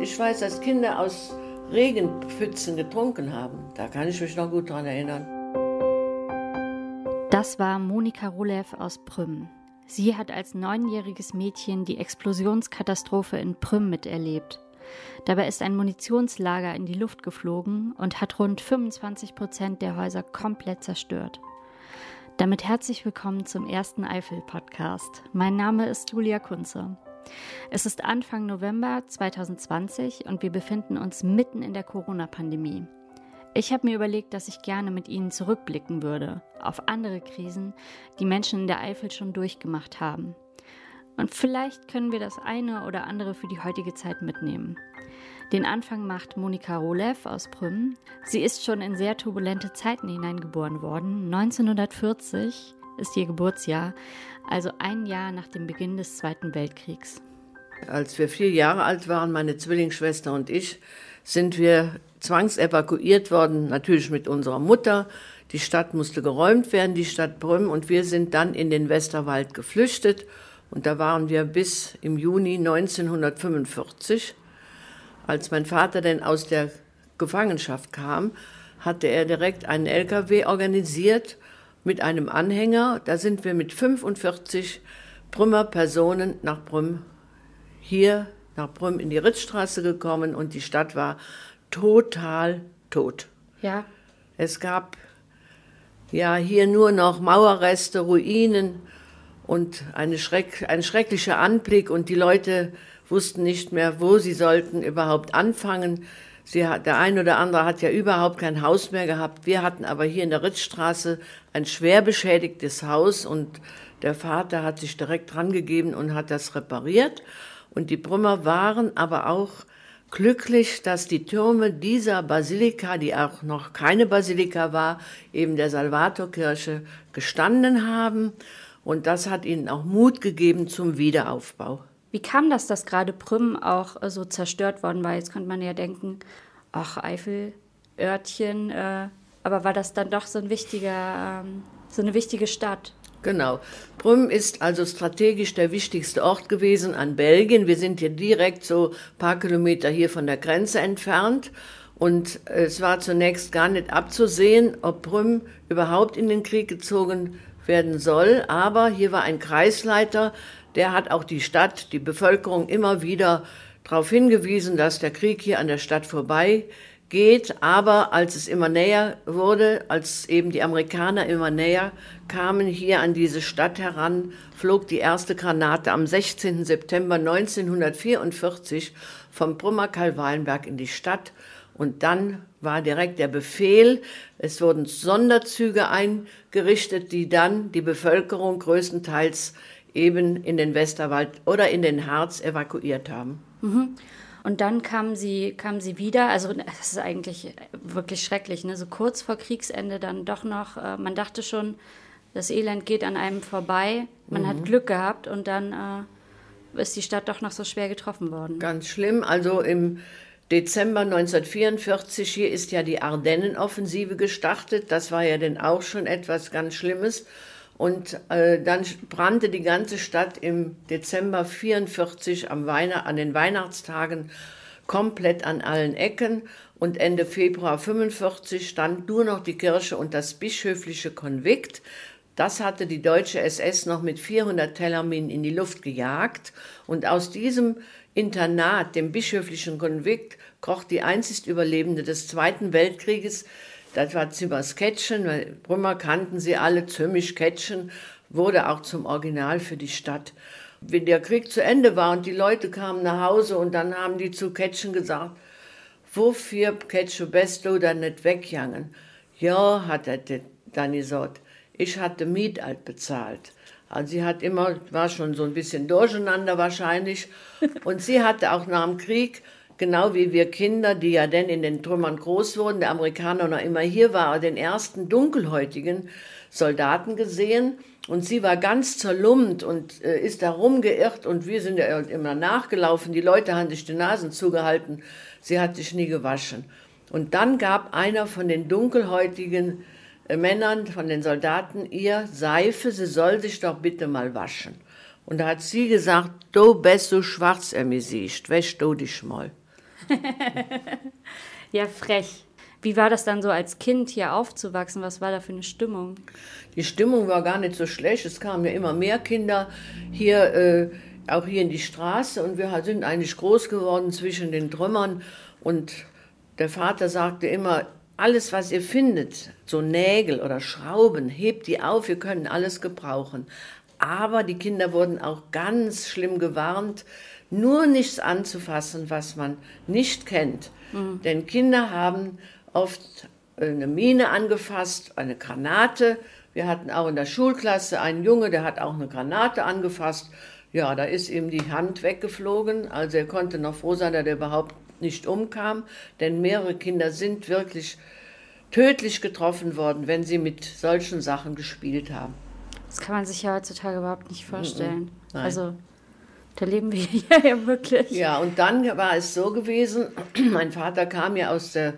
Ich weiß, dass Kinder aus Regenpfützen getrunken haben. Da kann ich mich noch gut dran erinnern. Das war Monika Rulev aus Prüm. Sie hat als neunjähriges Mädchen die Explosionskatastrophe in Prüm miterlebt. Dabei ist ein Munitionslager in die Luft geflogen und hat rund 25 Prozent der Häuser komplett zerstört. Damit herzlich willkommen zum ersten Eifel-Podcast. Mein Name ist Julia Kunze. Es ist Anfang November 2020 und wir befinden uns mitten in der Corona-Pandemie. Ich habe mir überlegt, dass ich gerne mit Ihnen zurückblicken würde auf andere Krisen, die Menschen in der Eifel schon durchgemacht haben. Und vielleicht können wir das eine oder andere für die heutige Zeit mitnehmen. Den Anfang macht Monika Rolev aus Prüm. Sie ist schon in sehr turbulente Zeiten hineingeboren worden. 1940 ist ihr Geburtsjahr, also ein Jahr nach dem Beginn des Zweiten Weltkriegs. Als wir vier Jahre alt waren, meine Zwillingsschwester und ich, sind wir zwangsevakuiert worden, natürlich mit unserer Mutter. Die Stadt musste geräumt werden, die Stadt Brüm, und wir sind dann in den Westerwald geflüchtet. Und da waren wir bis im Juni 1945. Als mein Vater denn aus der Gefangenschaft kam, hatte er direkt einen LKW organisiert mit einem Anhänger. Da sind wir mit 45 Brümmer Personen nach Brüm, hier nach Brüm in die Ritzstraße gekommen und die Stadt war total tot. Ja. Es gab ja hier nur noch Mauerreste, Ruinen und eine Schreck, ein schrecklicher Anblick und die Leute wussten nicht mehr, wo sie sollten überhaupt anfangen. Sie der ein oder andere hat ja überhaupt kein Haus mehr gehabt. Wir hatten aber hier in der Ritzstraße ein schwer beschädigtes Haus und der Vater hat sich direkt rangegeben und hat das repariert. Und die Brümmer waren aber auch glücklich, dass die Türme dieser Basilika, die auch noch keine Basilika war, eben der Salvatorkirche, gestanden haben. Und das hat ihnen auch Mut gegeben zum Wiederaufbau. Wie kam das, dass gerade Prüm auch äh, so zerstört worden war? Jetzt könnte man ja denken, ach, Eifelörtchen, äh, aber war das dann doch so ein wichtiger, ähm, so eine wichtige Stadt? Genau. Prüm ist also strategisch der wichtigste Ort gewesen an Belgien. Wir sind hier direkt so ein paar Kilometer hier von der Grenze entfernt. Und es war zunächst gar nicht abzusehen, ob Prüm überhaupt in den Krieg gezogen werden soll. Aber hier war ein Kreisleiter, der hat auch die Stadt, die Bevölkerung immer wieder darauf hingewiesen, dass der Krieg hier an der Stadt vorbei geht. Aber als es immer näher wurde, als eben die Amerikaner immer näher kamen hier an diese Stadt heran, flog die erste Granate am 16. September 1944 vom Brummer Karl-Wahlenberg in die Stadt. Und dann war direkt der Befehl, es wurden Sonderzüge eingerichtet, die dann die Bevölkerung größtenteils eben in den Westerwald oder in den Harz evakuiert haben. Mhm. Und dann kam sie, kam sie wieder. Also das ist eigentlich wirklich schrecklich. Ne? So kurz vor Kriegsende dann doch noch. Äh, man dachte schon, das Elend geht an einem vorbei. Man mhm. hat Glück gehabt und dann äh, ist die Stadt doch noch so schwer getroffen worden. Ganz schlimm. Also im Dezember 1944 hier ist ja die Ardennenoffensive gestartet. Das war ja dann auch schon etwas ganz Schlimmes. Und äh, dann brannte die ganze Stadt im Dezember 44 am Weihnacht, an den Weihnachtstagen komplett an allen Ecken. Und Ende Februar 45 stand nur noch die Kirche und das bischöfliche Konvikt. Das hatte die deutsche SS noch mit 400 Tellerminen in die Luft gejagt. Und aus diesem Internat, dem bischöflichen Konvikt, kroch die einzig Überlebende des Zweiten Weltkrieges das war Zimmers Ketchen, weil Brümmer kannten sie alle, Zümmisch Ketchen, wurde auch zum Original für die Stadt. Wenn der Krieg zu Ende war und die Leute kamen nach Hause und dann haben die zu Ketchen gesagt, wofür Ketsche bist du dann nicht weggegangen? Ja, hat er dann gesagt, ich hatte Miet alt bezahlt. Also sie hat immer, war schon so ein bisschen durcheinander wahrscheinlich. Und sie hatte auch nach dem Krieg genau wie wir Kinder, die ja denn in den Trümmern groß wurden, der Amerikaner noch immer hier war, den ersten dunkelhäutigen Soldaten gesehen. Und sie war ganz zerlumpt und äh, ist da rumgeirrt und wir sind ja immer nachgelaufen. Die Leute haben sich die Nasen zugehalten. Sie hat sich nie gewaschen. Und dann gab einer von den dunkelhäutigen äh, Männern, von den Soldaten, ihr Seife, sie soll sich doch bitte mal waschen. Und da hat sie gesagt, du bist so schwarz, er mir siehst, wäsch du dich mal. ja, frech. Wie war das dann so als Kind hier aufzuwachsen? Was war da für eine Stimmung? Die Stimmung war gar nicht so schlecht. Es kamen ja immer mehr Kinder hier, äh, auch hier in die Straße und wir sind eigentlich groß geworden zwischen den Trümmern. Und der Vater sagte immer, alles, was ihr findet, so Nägel oder Schrauben, hebt die auf, wir können alles gebrauchen. Aber die Kinder wurden auch ganz schlimm gewarnt, nur nichts anzufassen, was man nicht kennt. Mhm. Denn Kinder haben oft eine Mine angefasst, eine Granate. Wir hatten auch in der Schulklasse einen Junge, der hat auch eine Granate angefasst. Ja, da ist ihm die Hand weggeflogen. Also er konnte noch froh sein, dass er überhaupt nicht umkam. Denn mehrere Kinder sind wirklich tödlich getroffen worden, wenn sie mit solchen Sachen gespielt haben. Das kann man sich ja heutzutage überhaupt nicht vorstellen. Nein. Also da leben wir ja, ja wirklich. Ja, und dann war es so gewesen, mein Vater kam ja aus der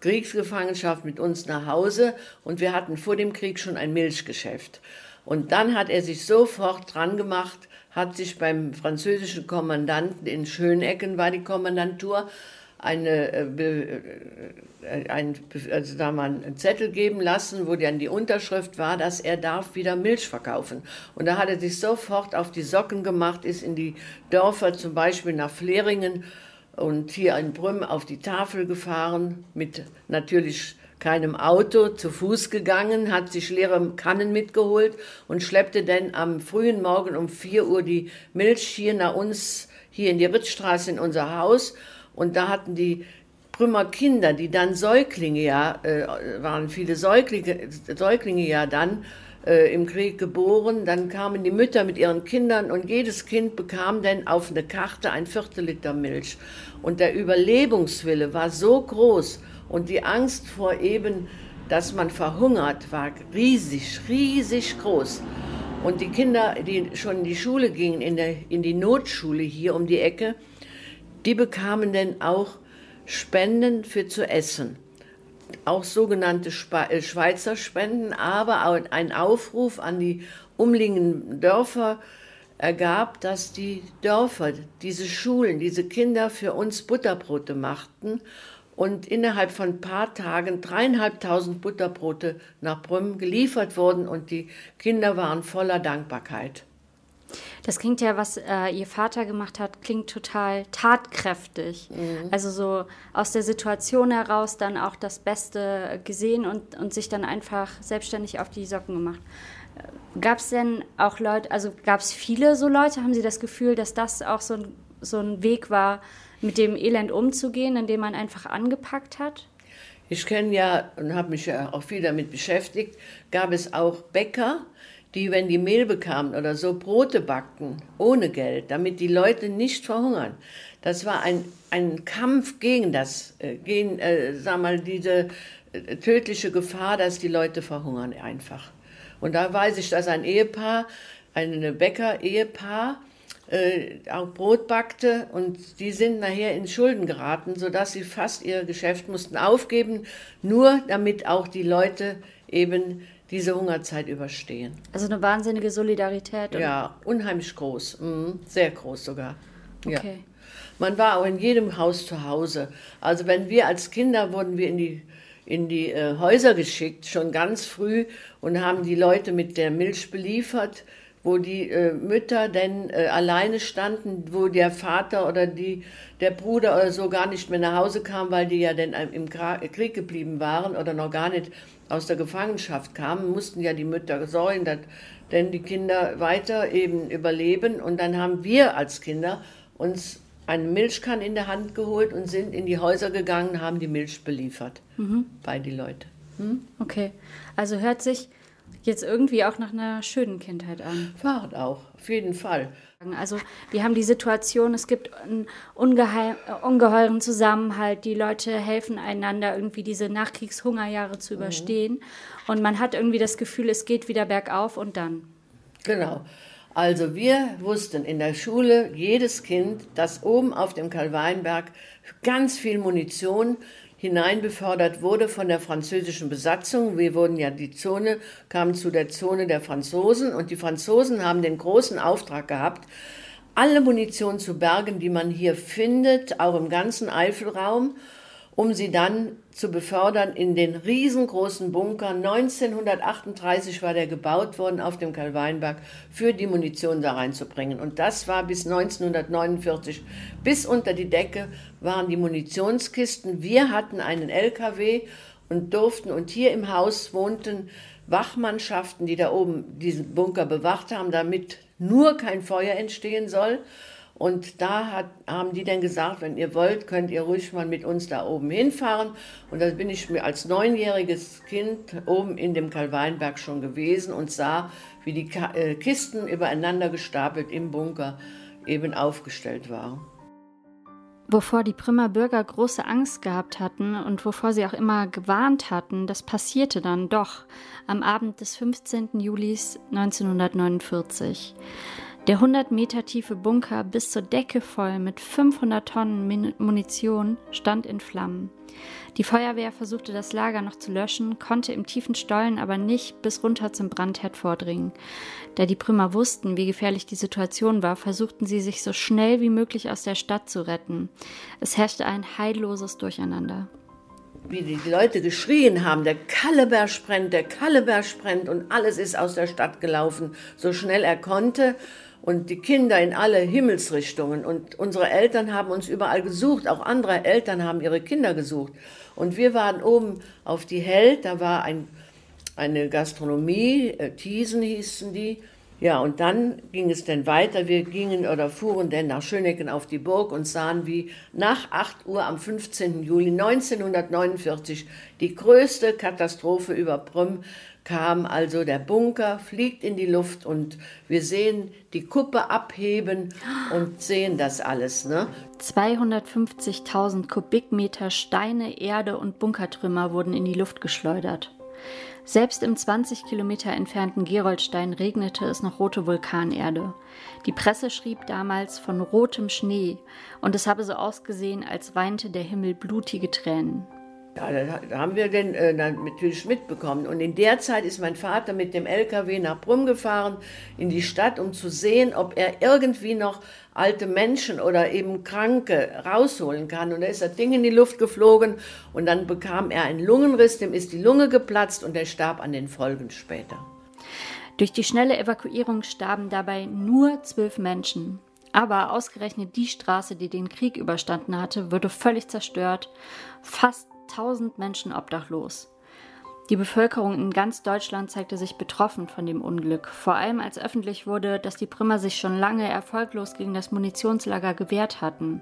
Kriegsgefangenschaft mit uns nach Hause und wir hatten vor dem Krieg schon ein Milchgeschäft. Und dann hat er sich sofort dran gemacht, hat sich beim französischen Kommandanten in Schönecken war die Kommandantur eine, äh, äh, ein, also da mal einen Zettel geben lassen, wo dann die Unterschrift war, dass er darf wieder Milch verkaufen. Und da hat er sich sofort auf die Socken gemacht, ist in die Dörfer, zum Beispiel nach Fleringen und hier in Brüm auf die Tafel gefahren, mit natürlich keinem Auto, zu Fuß gegangen, hat sich leere Kannen mitgeholt und schleppte dann am frühen Morgen um 4 Uhr die Milch hier nach uns, hier in die Ritzstraße in unser Haus und da hatten die Brümmer Kinder, die dann Säuglinge ja, äh, waren viele Säuglinge, Säuglinge ja dann äh, im Krieg geboren. Dann kamen die Mütter mit ihren Kindern und jedes Kind bekam dann auf eine Karte ein Viertel Liter Milch. Und der Überlebenswille war so groß und die Angst vor eben, dass man verhungert, war riesig, riesig groß. Und die Kinder, die schon in die Schule gingen, in, der, in die Notschule hier um die Ecke, die bekamen dann auch Spenden für zu essen. Auch sogenannte äh, Schweizer Spenden, aber ein Aufruf an die umliegenden Dörfer ergab, dass die Dörfer, diese Schulen, diese Kinder für uns Butterbrote machten und innerhalb von ein paar Tagen dreieinhalbtausend Butterbrote nach Brüm geliefert wurden und die Kinder waren voller Dankbarkeit. Das klingt ja, was äh, ihr Vater gemacht hat, klingt total tatkräftig. Mhm. Also so aus der Situation heraus dann auch das Beste gesehen und, und sich dann einfach selbstständig auf die Socken gemacht. Gab es denn auch Leute, also gab es viele so Leute, haben Sie das Gefühl, dass das auch so ein, so ein Weg war, mit dem Elend umzugehen, indem man einfach angepackt hat? Ich kenne ja und habe mich ja auch viel damit beschäftigt, gab es auch Bäcker, die, wenn die Mehl bekamen oder so, Brote backten, ohne Geld, damit die Leute nicht verhungern. Das war ein, ein Kampf gegen das, äh, gegen, äh, sag mal, diese äh, tödliche Gefahr, dass die Leute verhungern einfach. Und da weiß ich, dass ein Ehepaar, ein Bäcker-Ehepaar, äh, auch Brot backte und die sind nachher in Schulden geraten, sodass sie fast ihr Geschäft mussten aufgeben, nur damit auch die Leute eben diese Hungerzeit überstehen. Also eine wahnsinnige Solidarität. Ja, unheimlich groß, mhm. sehr groß sogar. Okay. Ja. Man war auch in jedem Haus zu Hause. Also wenn wir als Kinder wurden wir in die in die äh, Häuser geschickt, schon ganz früh und haben die Leute mit der Milch beliefert, wo die äh, Mütter denn äh, alleine standen, wo der Vater oder die, der Bruder oder so gar nicht mehr nach Hause kam, weil die ja dann im Krieg geblieben waren oder noch gar nicht aus der Gefangenschaft kamen, mussten ja die Mütter sorgen, dass denn die Kinder weiter eben überleben. Und dann haben wir als Kinder uns eine Milchkanne in der Hand geholt und sind in die Häuser gegangen, haben die Milch beliefert mhm. bei die Leute. Hm? Okay, also hört sich jetzt irgendwie auch nach einer schönen Kindheit an. War auch, auf jeden Fall. Also wir haben die Situation, es gibt einen ungeheuren Zusammenhalt, die Leute helfen einander irgendwie diese Nachkriegshungerjahre zu mhm. überstehen mhm. und man hat irgendwie das Gefühl, es geht wieder bergauf und dann. Genau. Also wir wussten in der Schule, jedes Kind, dass oben auf dem Kalweinberg ganz viel Munition hineinbefördert wurde von der französischen Besatzung. Wir wurden ja die Zone, kamen zu der Zone der Franzosen und die Franzosen haben den großen Auftrag gehabt, alle Munition zu bergen, die man hier findet, auch im ganzen Eifelraum, um sie dann zu befördern in den riesengroßen Bunker. 1938 war der gebaut worden auf dem Kalweinberg, für die Munition da reinzubringen. Und das war bis 1949. Bis unter die Decke waren die Munitionskisten. Wir hatten einen LKW und durften, und hier im Haus wohnten Wachmannschaften, die da oben diesen Bunker bewacht haben, damit nur kein Feuer entstehen soll. Und da hat, haben die dann gesagt, wenn ihr wollt, könnt ihr ruhig mal mit uns da oben hinfahren. Und da bin ich mir als neunjähriges Kind oben in dem Kalweinberg schon gewesen und sah, wie die äh, Kisten übereinander gestapelt im Bunker eben aufgestellt waren. Wovor die Primer Bürger große Angst gehabt hatten und wovor sie auch immer gewarnt hatten, das passierte dann doch am Abend des 15. Julis 1949. Der 100 Meter tiefe Bunker bis zur Decke voll mit 500 Tonnen Munition stand in Flammen. Die Feuerwehr versuchte das Lager noch zu löschen, konnte im tiefen Stollen aber nicht bis runter zum Brandherd vordringen. Da die Prümer wussten, wie gefährlich die Situation war, versuchten sie sich so schnell wie möglich aus der Stadt zu retten. Es herrschte ein heilloses Durcheinander wie die Leute geschrien haben, der Kalleberg brennt, der Kalleberg brennt und alles ist aus der Stadt gelaufen, so schnell er konnte und die Kinder in alle Himmelsrichtungen. Und unsere Eltern haben uns überall gesucht, auch andere Eltern haben ihre Kinder gesucht. Und wir waren oben auf die Held, da war ein, eine Gastronomie, äh, Thiesen hießen die. Ja, und dann ging es dann weiter. Wir gingen oder fuhren dann nach Schönecken auf die Burg und sahen, wie nach 8 Uhr am 15. Juli 1949 die größte Katastrophe über Prüm kam also der Bunker, fliegt in die Luft und wir sehen die Kuppe abheben und sehen das alles. Ne? 250.000 Kubikmeter Steine, Erde und Bunkertrümmer wurden in die Luft geschleudert. Selbst im 20 Kilometer entfernten Geroldstein regnete es noch rote Vulkanerde. Die Presse schrieb damals von rotem Schnee und es habe so ausgesehen, als weinte der Himmel blutige Tränen. Ja, da haben wir den äh, natürlich mitbekommen. Und in der Zeit ist mein Vater mit dem LKW nach Brüm gefahren, in die Stadt, um zu sehen, ob er irgendwie noch alte Menschen oder eben Kranke rausholen kann. Und da ist das Ding in die Luft geflogen und dann bekam er einen Lungenriss, dem ist die Lunge geplatzt und er starb an den Folgen später. Durch die schnelle Evakuierung starben dabei nur zwölf Menschen. Aber ausgerechnet die Straße, die den Krieg überstanden hatte, wurde völlig zerstört. Fast 1000 Menschen obdachlos. Die Bevölkerung in ganz Deutschland zeigte sich betroffen von dem Unglück, vor allem als öffentlich wurde, dass die Primer sich schon lange erfolglos gegen das Munitionslager gewehrt hatten.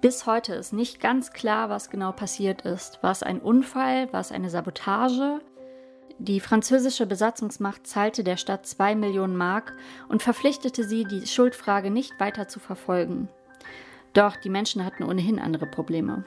Bis heute ist nicht ganz klar, was genau passiert ist. War es ein Unfall? War es eine Sabotage? Die französische Besatzungsmacht zahlte der Stadt zwei Millionen Mark und verpflichtete sie, die Schuldfrage nicht weiter zu verfolgen. Doch die Menschen hatten ohnehin andere Probleme.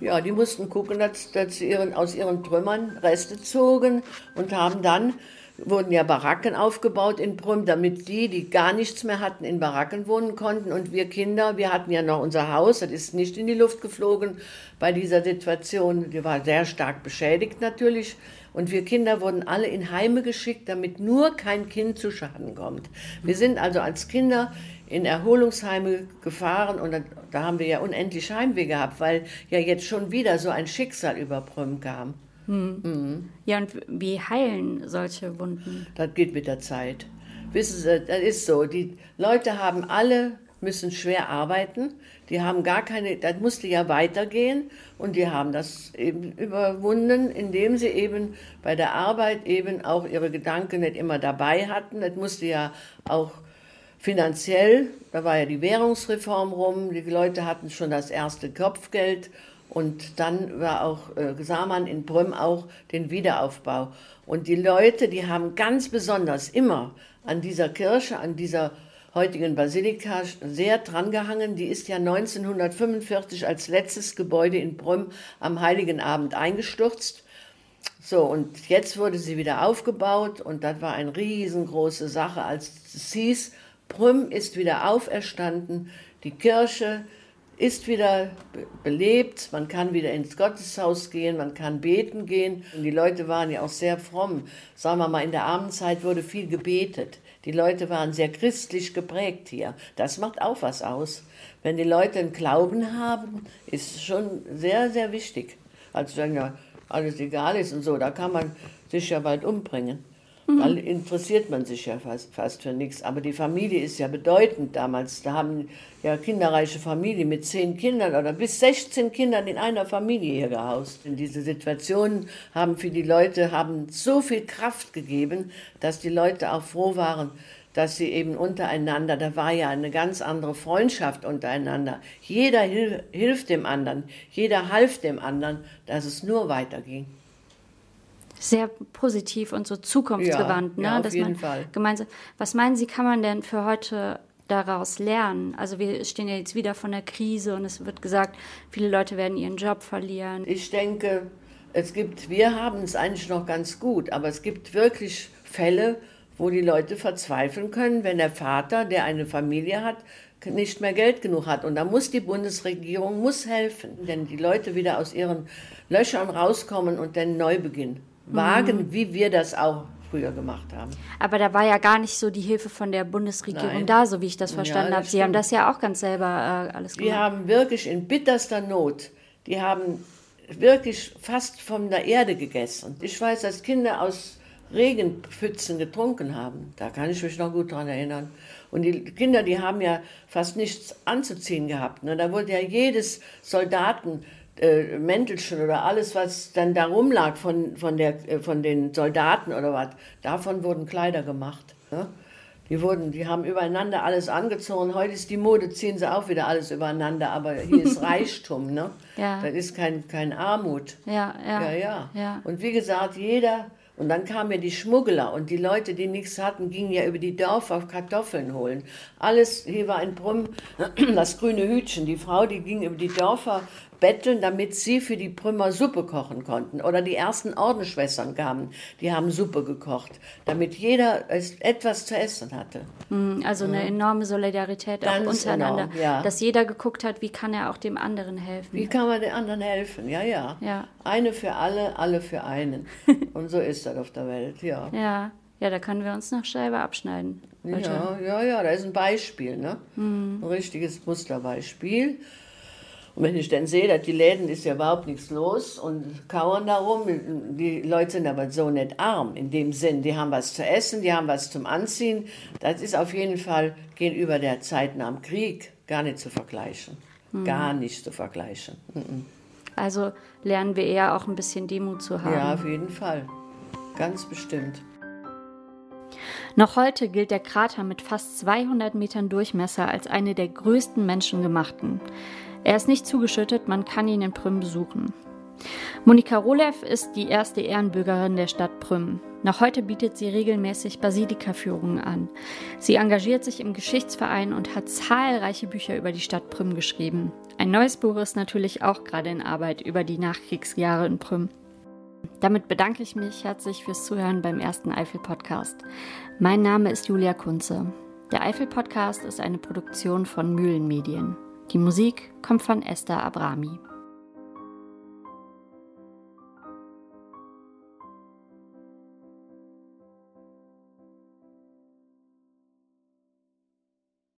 Ja, die mussten gucken, dass, dass sie ihren, aus ihren Trümmern Reste zogen und haben dann, wurden ja Baracken aufgebaut in Brüm, damit die, die gar nichts mehr hatten, in Baracken wohnen konnten. Und wir Kinder, wir hatten ja noch unser Haus, das ist nicht in die Luft geflogen bei dieser Situation. Die war sehr stark beschädigt natürlich. Und wir Kinder wurden alle in Heime geschickt, damit nur kein Kind zu Schaden kommt. Wir sind also als Kinder in Erholungsheime gefahren und da, da haben wir ja unendlich Heimweh gehabt, weil ja jetzt schon wieder so ein Schicksal über Prüm kam. Hm. Mhm. Ja, und wie heilen solche Wunden? Das geht mit der Zeit. Wissen Sie, das ist so. Die Leute haben alle müssen schwer arbeiten. Die haben gar keine, das musste ja weitergehen und die haben das eben überwunden, indem sie eben bei der Arbeit eben auch ihre Gedanken nicht immer dabei hatten. Das musste ja auch finanziell, da war ja die Währungsreform rum, die Leute hatten schon das erste Kopfgeld und dann war auch äh, sah man in Brüm auch den Wiederaufbau. Und die Leute, die haben ganz besonders immer an dieser Kirche, an dieser heutigen Basilika sehr drangehangen. Die ist ja 1945 als letztes Gebäude in Brüm am Heiligen Abend eingestürzt. So, und jetzt wurde sie wieder aufgebaut und das war eine riesengroße Sache, als es hieß, Prüm ist wieder auferstanden, die Kirche ist wieder belebt, man kann wieder ins Gotteshaus gehen, man kann beten gehen. Und die Leute waren ja auch sehr fromm. Sagen wir mal, in der Abendzeit wurde viel gebetet. Die Leute waren sehr christlich geprägt hier. Das macht auch was aus. Wenn die Leute einen Glauben haben, ist schon sehr, sehr wichtig. Also wenn ja alles egal ist und so, da kann man sich ja bald umbringen. Mhm. Da interessiert man sich ja fast, fast für nichts. Aber die Familie ist ja bedeutend damals. Da haben ja kinderreiche Familien mit zehn Kindern oder bis 16 Kindern in einer Familie hier gehaust. In diese Situationen haben für die Leute haben so viel Kraft gegeben, dass die Leute auch froh waren, dass sie eben untereinander, da war ja eine ganz andere Freundschaft untereinander. Jeder hil hilft dem anderen, jeder half dem anderen, dass es nur weiterging sehr positiv und so zukunftsgewandt. Ja, ne? ja, auf Dass jeden Fall. Gemeinsam, was meinen Sie, kann man denn für heute daraus lernen? Also wir stehen ja jetzt wieder von der Krise und es wird gesagt, viele Leute werden ihren Job verlieren. Ich denke, es gibt, wir haben es eigentlich noch ganz gut, aber es gibt wirklich Fälle, wo die Leute verzweifeln können, wenn der Vater, der eine Familie hat, nicht mehr Geld genug hat. Und da muss die Bundesregierung muss helfen, denn die Leute wieder aus ihren Löchern rauskommen und dann neu beginnen wagen, mhm. wie wir das auch früher gemacht haben. Aber da war ja gar nicht so die Hilfe von der Bundesregierung Nein. da, so wie ich das verstanden ja, habe. Sie haben das ja auch ganz selber äh, alles gemacht. Die haben wirklich in bitterster Not, die haben wirklich fast von der Erde gegessen. Ich weiß, dass Kinder aus Regenpfützen getrunken haben. Da kann ich mich noch gut daran erinnern. Und die Kinder, die haben ja fast nichts anzuziehen gehabt. Ne? Da wurde ja jedes Soldaten äh, Mäntelchen oder alles, was dann da rumlag von, von, der, äh, von den Soldaten oder was, davon wurden Kleider gemacht. Ne? Die, wurden, die haben übereinander alles angezogen. Heute ist die Mode, ziehen sie auch wieder alles übereinander, aber hier ist Reichtum. Ne? ja. Das ist kein, kein Armut. Ja, ja. ja, ja. ja. Und wie gesagt, jeder und dann kamen ja die Schmuggler und die Leute, die nichts hatten, gingen ja über die Dörfer Kartoffeln holen. Alles, hier war ein Brümm, das grüne Hütchen. Die Frau, die ging über die Dörfer betteln, damit sie für die Brümmer Suppe kochen konnten. Oder die ersten Ordensschwestern kamen, die haben Suppe gekocht, damit jeder etwas zu essen hatte. Hm, also eine enorme Solidarität Ganz auch untereinander. Enorm, ja. Dass jeder geguckt hat, wie kann er auch dem anderen helfen. Wie kann man den anderen helfen, ja, ja. ja. Eine für alle, alle für einen. Und so ist das auf der Welt, ja. Ja, ja da können wir uns noch selber abschneiden. Heute. Ja, ja, ja, da ist ein Beispiel, ne? Hm. Ein richtiges Musterbeispiel. Und wenn ich dann sehe, dass die Läden ist ja überhaupt nichts los und kauern darum, die Leute sind aber so nicht arm in dem Sinn. Die haben was zu essen, die haben was zum Anziehen. Das ist auf jeden Fall gegenüber der Zeit nach dem Krieg gar nicht zu vergleichen. Hm. Gar nicht zu vergleichen. Mhm. Also lernen wir eher auch ein bisschen Demut zu haben. Ja, auf jeden Fall. Ganz bestimmt. Noch heute gilt der Krater mit fast 200 Metern Durchmesser als eine der größten menschengemachten. Er ist nicht zugeschüttet, man kann ihn in Prüm besuchen. Monika Rolev ist die erste Ehrenbürgerin der Stadt Prüm. Noch heute bietet sie regelmäßig Basilika-Führungen an. Sie engagiert sich im Geschichtsverein und hat zahlreiche Bücher über die Stadt Prüm geschrieben. Ein neues Buch ist natürlich auch gerade in Arbeit über die Nachkriegsjahre in Prüm. Damit bedanke ich mich herzlich fürs Zuhören beim ersten Eifel-Podcast. Mein Name ist Julia Kunze. Der Eifel-Podcast ist eine Produktion von Mühlenmedien. Die Musik kommt von Esther Abrami.